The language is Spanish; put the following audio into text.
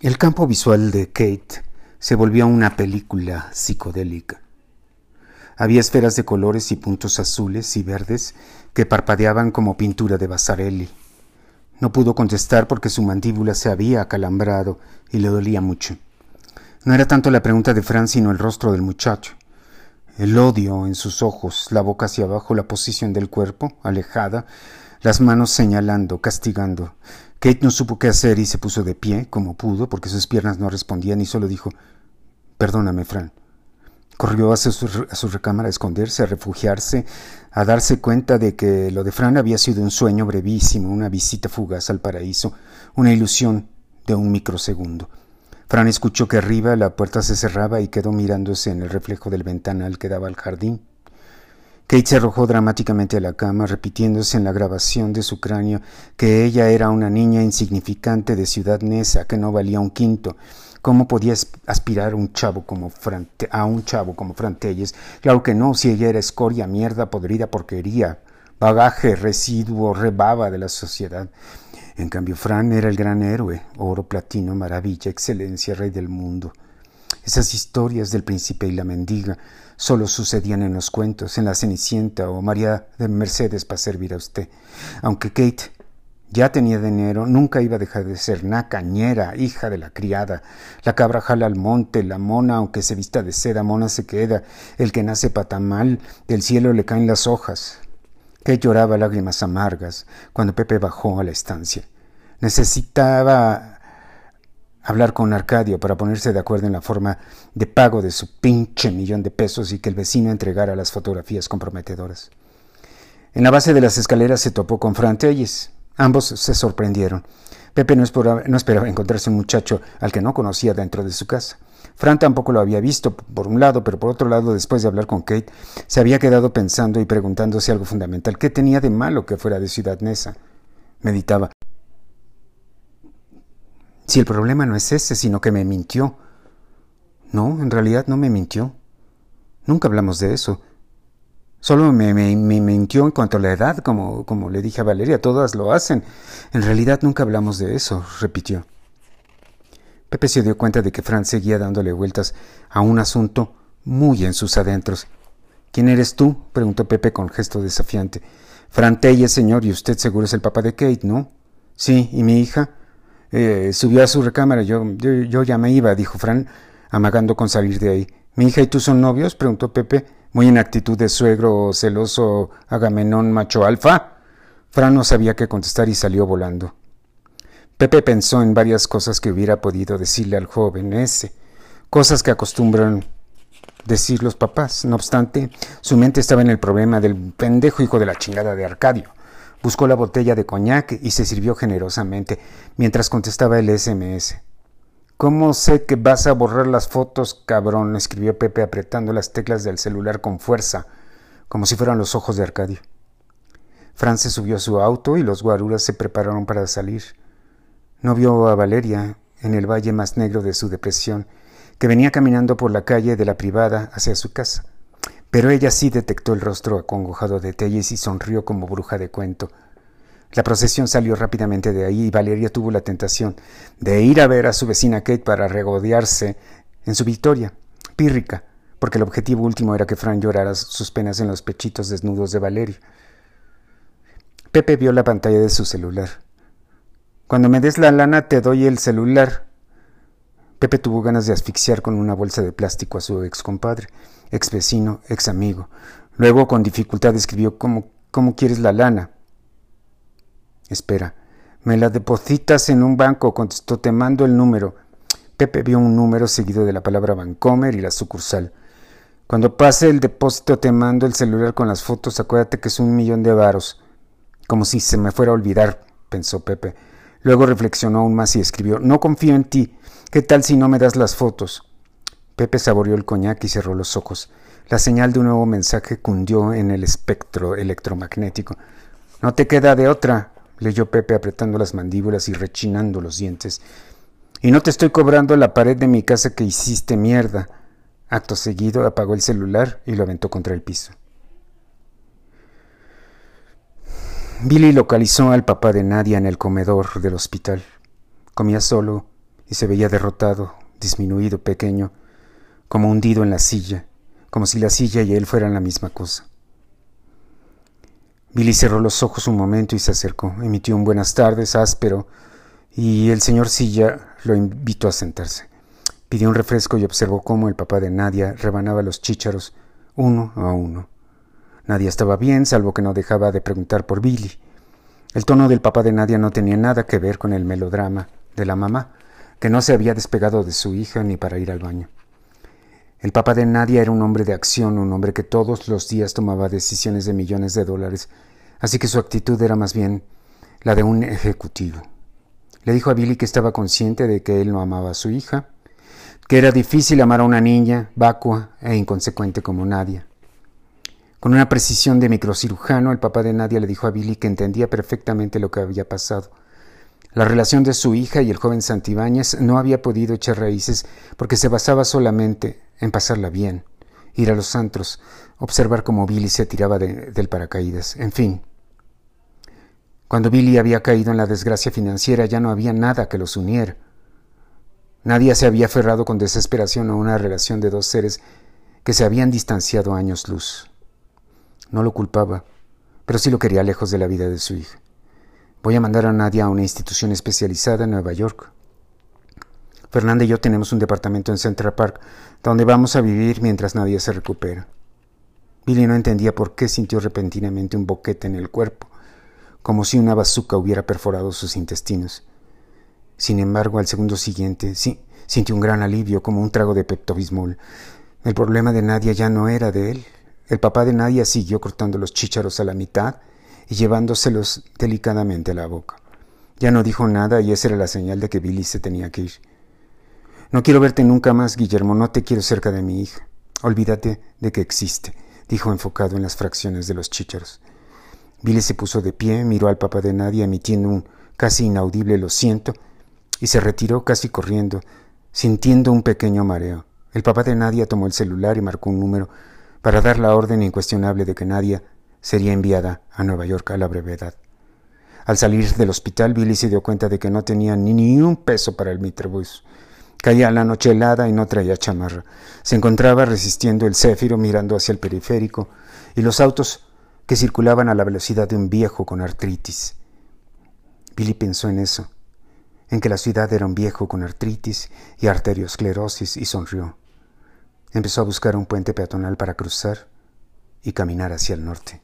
El campo visual de Kate se volvió una película psicodélica. Había esferas de colores y puntos azules y verdes que parpadeaban como pintura de Basarelli. No pudo contestar porque su mandíbula se había acalambrado y le dolía mucho. No era tanto la pregunta de Fran sino el rostro del muchacho. El odio en sus ojos, la boca hacia abajo, la posición del cuerpo, alejada, las manos señalando, castigando. Kate no supo qué hacer y se puso de pie, como pudo, porque sus piernas no respondían y solo dijo Perdóname, Fran. Corrió hacia su, su recámara a esconderse, a refugiarse, a darse cuenta de que lo de Fran había sido un sueño brevísimo, una visita fugaz al paraíso, una ilusión de un microsegundo. Fran escuchó que arriba la puerta se cerraba y quedó mirándose en el reflejo del ventanal que daba al jardín. Kate se arrojó dramáticamente a la cama, repitiéndose en la grabación de su cráneo que ella era una niña insignificante de Ciudad Nesa, que no valía un quinto. ¿Cómo podía aspirar un chavo como a un chavo como Frantelles? Claro que no, si ella era escoria, mierda, podrida porquería, bagaje, residuo, rebaba de la sociedad. En cambio, Fran era el gran héroe, oro, platino, maravilla, excelencia, rey del mundo. Esas historias del príncipe y la mendiga solo sucedían en los cuentos, en la Cenicienta o María de Mercedes para servir a usted. Aunque Kate ya tenía dinero, nunca iba a dejar de ser una cañera, hija de la criada. La cabra jala al monte, la mona, aunque se vista de seda, mona se queda. El que nace patamal, del cielo le caen las hojas. Kate lloraba lágrimas amargas cuando Pepe bajó a la estancia. Necesitaba hablar con Arcadio para ponerse de acuerdo en la forma de pago de su pinche millón de pesos y que el vecino entregara las fotografías comprometedoras. En la base de las escaleras se topó con Fran Telles. Ambos se sorprendieron. Pepe no esperaba, no esperaba encontrarse un muchacho al que no conocía dentro de su casa. Fran tampoco lo había visto, por un lado, pero por otro lado, después de hablar con Kate, se había quedado pensando y preguntándose algo fundamental. ¿Qué tenía de malo que fuera de Ciudad Nesa? Meditaba. Si el problema no es ese, sino que me mintió. No, en realidad no me mintió. Nunca hablamos de eso. Solo me, me, mintió en cuanto a la edad, como, como le dije a Valeria, todas lo hacen. En realidad nunca hablamos de eso, repitió. Pepe se dio cuenta de que Fran seguía dándole vueltas a un asunto muy en sus adentros. ¿Quién eres tú? preguntó Pepe con gesto desafiante. Fran Telle, señor, y usted seguro es el papá de Kate, ¿no? Sí, ¿y mi hija? Eh, subió a su recámara. Yo, yo, ya me iba, dijo Fran, amagando con salir de ahí. ¿Mi hija y tú son novios? preguntó Pepe, muy en actitud de suegro celoso agamenón macho alfa. Fran no sabía qué contestar y salió volando. Pepe pensó en varias cosas que hubiera podido decirle al joven ese, cosas que acostumbran decir los papás. No obstante, su mente estaba en el problema del pendejo hijo de la chingada de Arcadio. Buscó la botella de coñac y se sirvió generosamente mientras contestaba el SMS. ¿Cómo sé que vas a borrar las fotos, cabrón? escribió Pepe apretando las teclas del celular con fuerza, como si fueran los ojos de Arcadio. Fran se subió a su auto y los guaruras se prepararon para salir. No vio a Valeria en el valle más negro de su depresión, que venía caminando por la calle de la privada hacia su casa. Pero ella sí detectó el rostro acongojado de Telles y sonrió como bruja de cuento. La procesión salió rápidamente de ahí y Valeria tuvo la tentación de ir a ver a su vecina Kate para regodearse en su victoria, pírrica, porque el objetivo último era que Fran llorara sus penas en los pechitos desnudos de Valeria. Pepe vio la pantalla de su celular. Cuando me des la lana te doy el celular. Pepe tuvo ganas de asfixiar con una bolsa de plástico a su ex compadre ex vecino, ex amigo. Luego, con dificultad, escribió ¿Cómo, cómo quieres la lana? Espera, me la depositas en un banco, contestó, te mando el número. Pepe vio un número seguido de la palabra Vancomer y la sucursal. Cuando pase el depósito te mando el celular con las fotos, acuérdate que es un millón de varos. Como si se me fuera a olvidar, pensó Pepe. Luego reflexionó aún más y escribió, no confío en ti. ¿Qué tal si no me das las fotos? Pepe saboreó el coñac y cerró los ojos. La señal de un nuevo mensaje cundió en el espectro electromagnético. No te queda de otra, leyó Pepe apretando las mandíbulas y rechinando los dientes. Y no te estoy cobrando la pared de mi casa que hiciste mierda. Acto seguido apagó el celular y lo aventó contra el piso. Billy localizó al papá de Nadia en el comedor del hospital. Comía solo y se veía derrotado, disminuido, pequeño, como hundido en la silla, como si la silla y él fueran la misma cosa. Billy cerró los ojos un momento y se acercó. Emitió un buenas tardes áspero y el señor Silla lo invitó a sentarse. Pidió un refresco y observó cómo el papá de Nadia rebanaba los chícharos uno a uno. Nadia estaba bien, salvo que no dejaba de preguntar por Billy. El tono del papá de Nadia no tenía nada que ver con el melodrama de la mamá, que no se había despegado de su hija ni para ir al baño. El papá de Nadia era un hombre de acción, un hombre que todos los días tomaba decisiones de millones de dólares, así que su actitud era más bien la de un ejecutivo. Le dijo a Billy que estaba consciente de que él no amaba a su hija, que era difícil amar a una niña vacua e inconsecuente como Nadia. Con una precisión de microcirujano, el papá de Nadia le dijo a Billy que entendía perfectamente lo que había pasado, la relación de su hija y el joven Santibáñez no había podido echar raíces porque se basaba solamente en pasarla bien, ir a los antros, observar cómo Billy se tiraba del paracaídas, en fin. Cuando Billy había caído en la desgracia financiera ya no había nada que los uniera. Nadie se había aferrado con desesperación a una relación de dos seres que se habían distanciado años luz. No lo culpaba, pero sí lo quería lejos de la vida de su hija. Voy a mandar a Nadia a una institución especializada en Nueva York. Fernanda y yo tenemos un departamento en Central Park donde vamos a vivir mientras Nadia se recupera. Billy no entendía por qué sintió repentinamente un boquete en el cuerpo, como si una bazuca hubiera perforado sus intestinos. Sin embargo, al segundo siguiente, sí, sintió un gran alivio, como un trago de peptobismol. El problema de Nadia ya no era de él. El papá de Nadia siguió cortando los chícharos a la mitad y llevándoselos delicadamente a la boca. Ya no dijo nada y esa era la señal de que Billy se tenía que ir. No quiero verte nunca más, Guillermo, no te quiero cerca de mi hija. Olvídate de que existe, dijo enfocado en las fracciones de los chícharos. Billy se puso de pie, miró al papá de Nadia emitiendo un casi inaudible lo siento y se retiró casi corriendo, sintiendo un pequeño mareo. El papá de Nadia tomó el celular y marcó un número para dar la orden incuestionable de que Nadia sería enviada a Nueva York a la brevedad. Al salir del hospital, Billy se dio cuenta de que no tenía ni, un peso para el Metrobús. Caía la noche helada y no traía chamarra. Se encontraba resistiendo el céfiro mirando hacia el periférico y los autos que circulaban a la velocidad de un viejo con artritis. Billy pensó en eso, en que la ciudad era un viejo con artritis y arteriosclerosis y sonrió. Empezó a buscar un puente peatonal para cruzar y caminar hacia el norte.